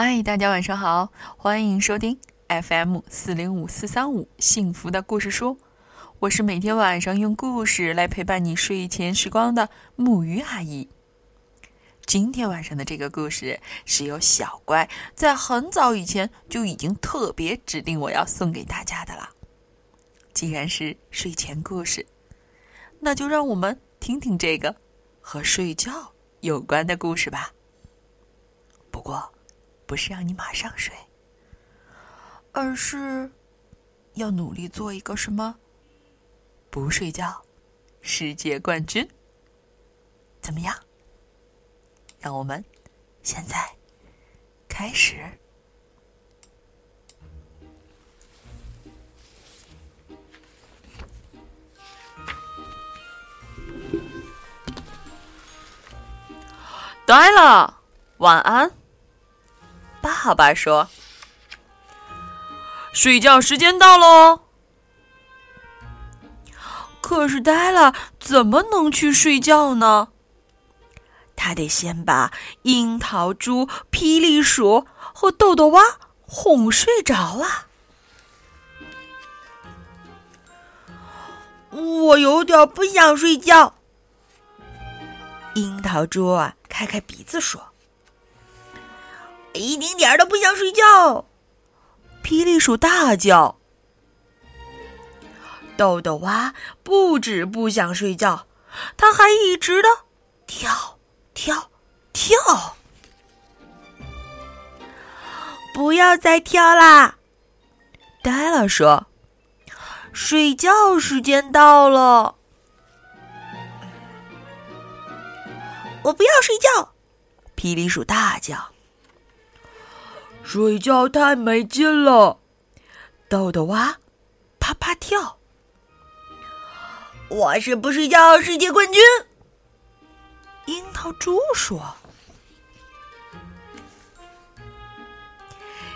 嗨，大家晚上好，欢迎收听 FM 四零五四三五幸福的故事书。我是每天晚上用故事来陪伴你睡前时光的木鱼阿姨。今天晚上的这个故事是由小乖在很早以前就已经特别指定我要送给大家的了。既然是睡前故事，那就让我们听听这个和睡觉有关的故事吧。不过，不是让你马上睡，而是要努力做一个什么？不睡觉，世界冠军。怎么样？让我们现在开始。呆了，晚安。爸爸说：“睡觉时间到喽。”可是呆了，怎么能去睡觉呢？他得先把樱桃猪、霹雳鼠和豆豆蛙哄睡着啊！我有点不想睡觉。樱桃猪啊，开开鼻子说：“一丁点儿都不想睡觉。”霹雳鼠大叫。豆豆蛙不止不想睡觉，它还一直的跳跳跳。不要再跳啦！呆了说：“睡觉时间到了。”我不要睡觉！霹雳鼠大叫：“睡觉太没劲了！”豆豆蛙啪啪跳。我是不睡觉世界冠军。樱桃猪说：“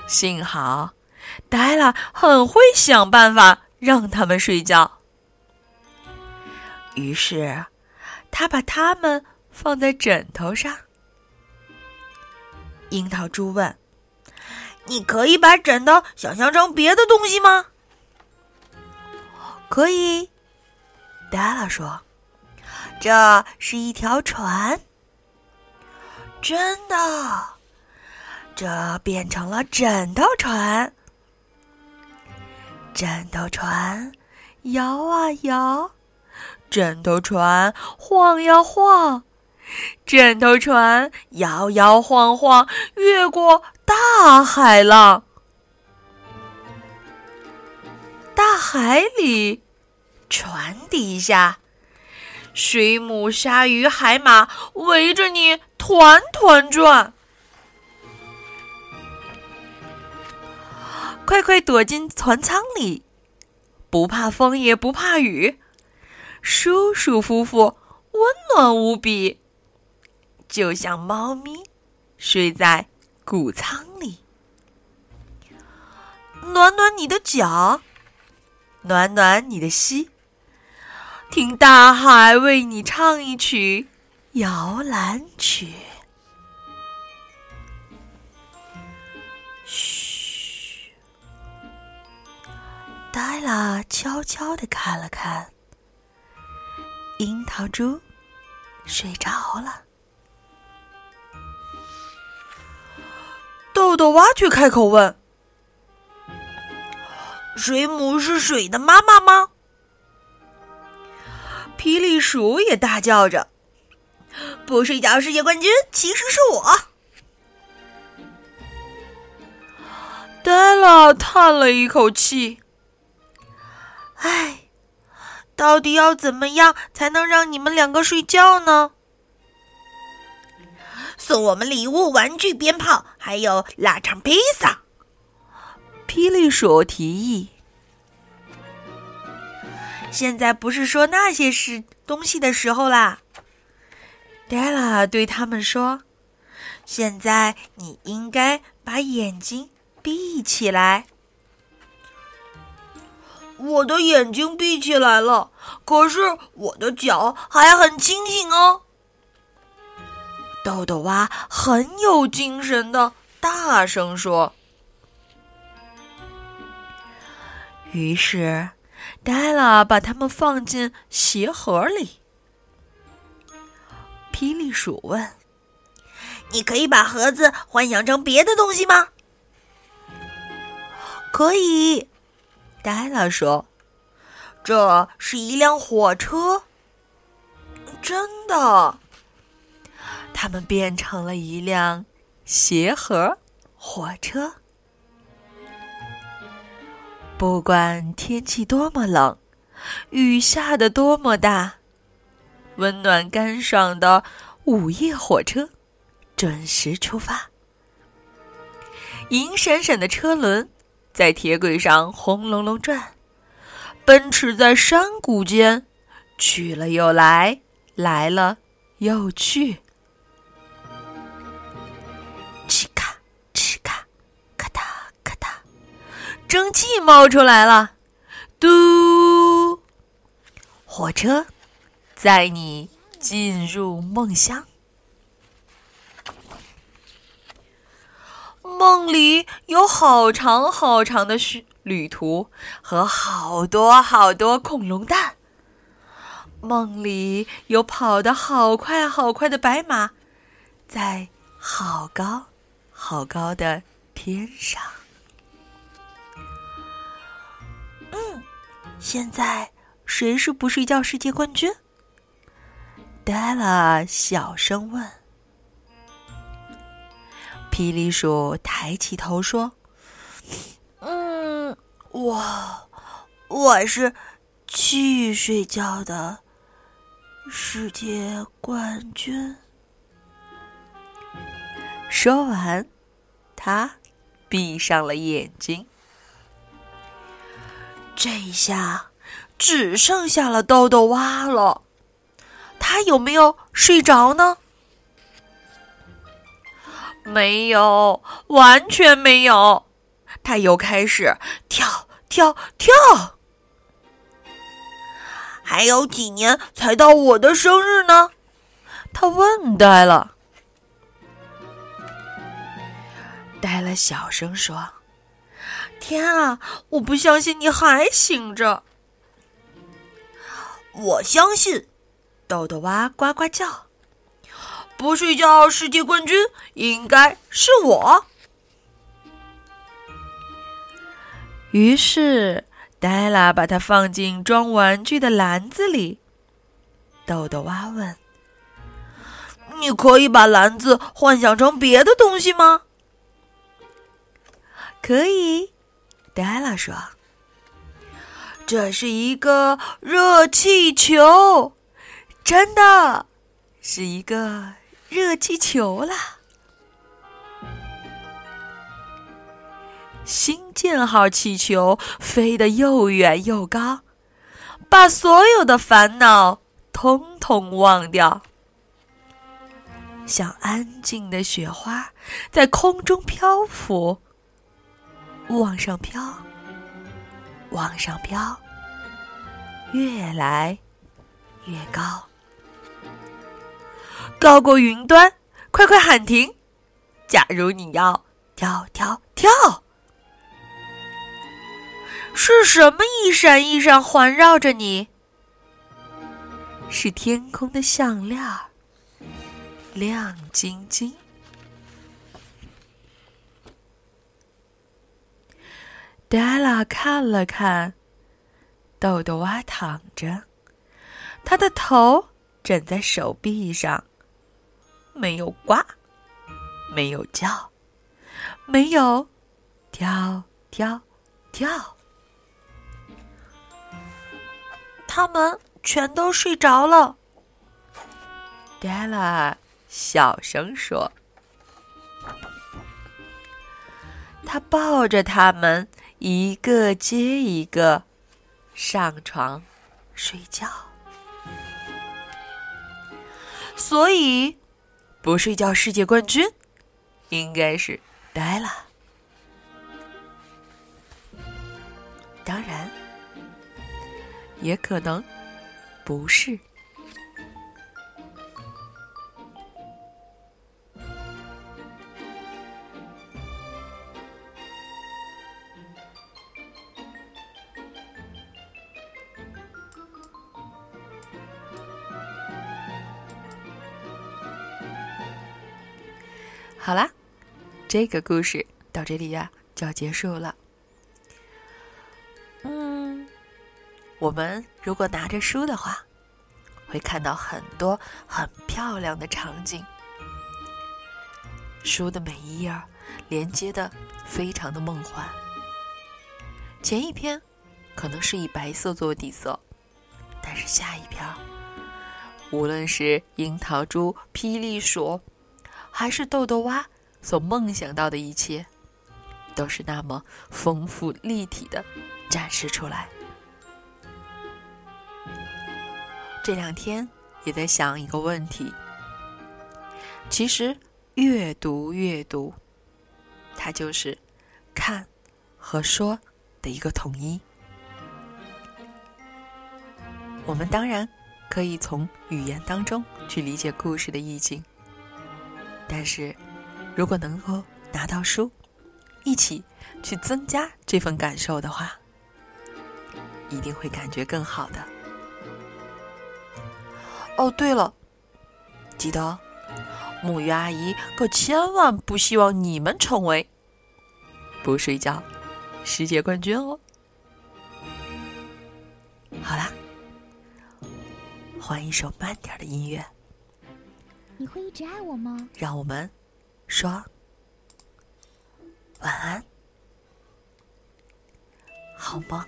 幸好，呆了很会想办法让他们睡觉。于是，他把它们放在枕头上。”樱桃猪问：“你可以把枕头想象成别的东西吗？”“可以。”戴了说：“这是一条船，真的，这变成了枕头船。枕头船摇啊摇，枕头船晃呀晃，枕头船摇摇晃晃，越过大海浪。大海里。”船底下，水母、鲨鱼、海马围着你团团转，快快躲进船舱里，不怕风也不怕雨，舒舒服服，温暖无比，就像猫咪睡在谷仓里，暖暖你的脚，暖暖你的膝。听大海为你唱一曲摇篮曲。嘘，黛拉悄悄地看了看，樱桃猪睡着了。豆豆蛙却开口问：“水母是水的妈妈吗？”霹雳鼠也大叫着：“不睡觉世界冠军其实是我。”呆了，叹了一口气：“唉，到底要怎么样才能让你们两个睡觉呢？”送我们礼物、玩具、鞭炮，还有腊肠披萨。霹雳鼠提议。现在不是说那些事东西的时候啦。黛拉对他们说：“现在你应该把眼睛闭起来。”我的眼睛闭起来了，可是我的脚还很清醒哦。豆豆蛙很有精神的大声说。于是，黛拉把它们放进鞋盒里。霹雳鼠问：“你可以把盒子幻想成别的东西吗？”“可以。”黛拉说，“这是一辆火车。”真的，他们变成了一辆鞋盒火车。不管天气多么冷，雨下的多么大，温暖干爽的午夜火车准时出发。银闪闪的车轮在铁轨上轰隆隆转，奔驰在山谷间，去了又来，来了又去。蒸汽冒出来了，嘟！火车载你进入梦乡。梦里有好长好长的旅旅途和好多好多恐龙蛋。梦里有跑得好快好快的白马，在好高好高的天上。嗯现在谁是不睡觉世界冠军？黛拉小声问。霹雳鼠抬起头说：“嗯，我我是去睡觉的世界冠军。”说完，他闭上了眼睛。这一下只剩下了豆豆蛙了，他有没有睡着呢？没有，完全没有。他又开始跳跳跳。还有几年才到我的生日呢？他问呆了。呆了，小声说。天啊！我不相信你还醒着。我相信，豆豆蛙呱呱叫。不睡觉世界冠军应该是我。于是，黛拉把它放进装玩具的篮子里。豆豆蛙问：“你可以把篮子幻想成别的东西吗？”可以。戴拉说：“这是一个热气球，真的是一个热气球啦！新建号气球飞得又远又高，把所有的烦恼通通忘掉，像安静的雪花在空中漂浮。”往上飘，往上飘，越来越高，高过云端！快快喊停！假如你要跳跳跳，是什么一闪一闪环绕着你？是天空的项链，亮晶晶。黛拉看了看，豆豆蛙躺着，他的头枕在手臂上，没有呱，没有叫，没有跳跳跳，他们全都睡着了。黛拉小声说：“他抱着他们。”一个接一个上床睡觉，所以不睡觉世界冠军应该是呆了。当然，也可能不是。这个故事到这里呀就要结束了。嗯，我们如果拿着书的话，会看到很多很漂亮的场景。书的每一页连接的非常的梦幻。前一篇可能是以白色作为底色，但是下一篇，无论是樱桃猪、霹雳鼠，还是豆豆蛙所梦想到的一切，都是那么丰富立体的展示出来。这两天也在想一个问题，其实。阅读阅读，它就是看和说的一个统一。我们当然可以从语言当中去理解故事的意境，但是如果能够拿到书，一起去增加这份感受的话，一定会感觉更好的。哦，对了，记得。木鱼阿姨可千万不希望你们成为不睡觉世界冠军哦！好啦，换一首慢点的音乐。你会一直爱我吗？让我们说晚安，好梦。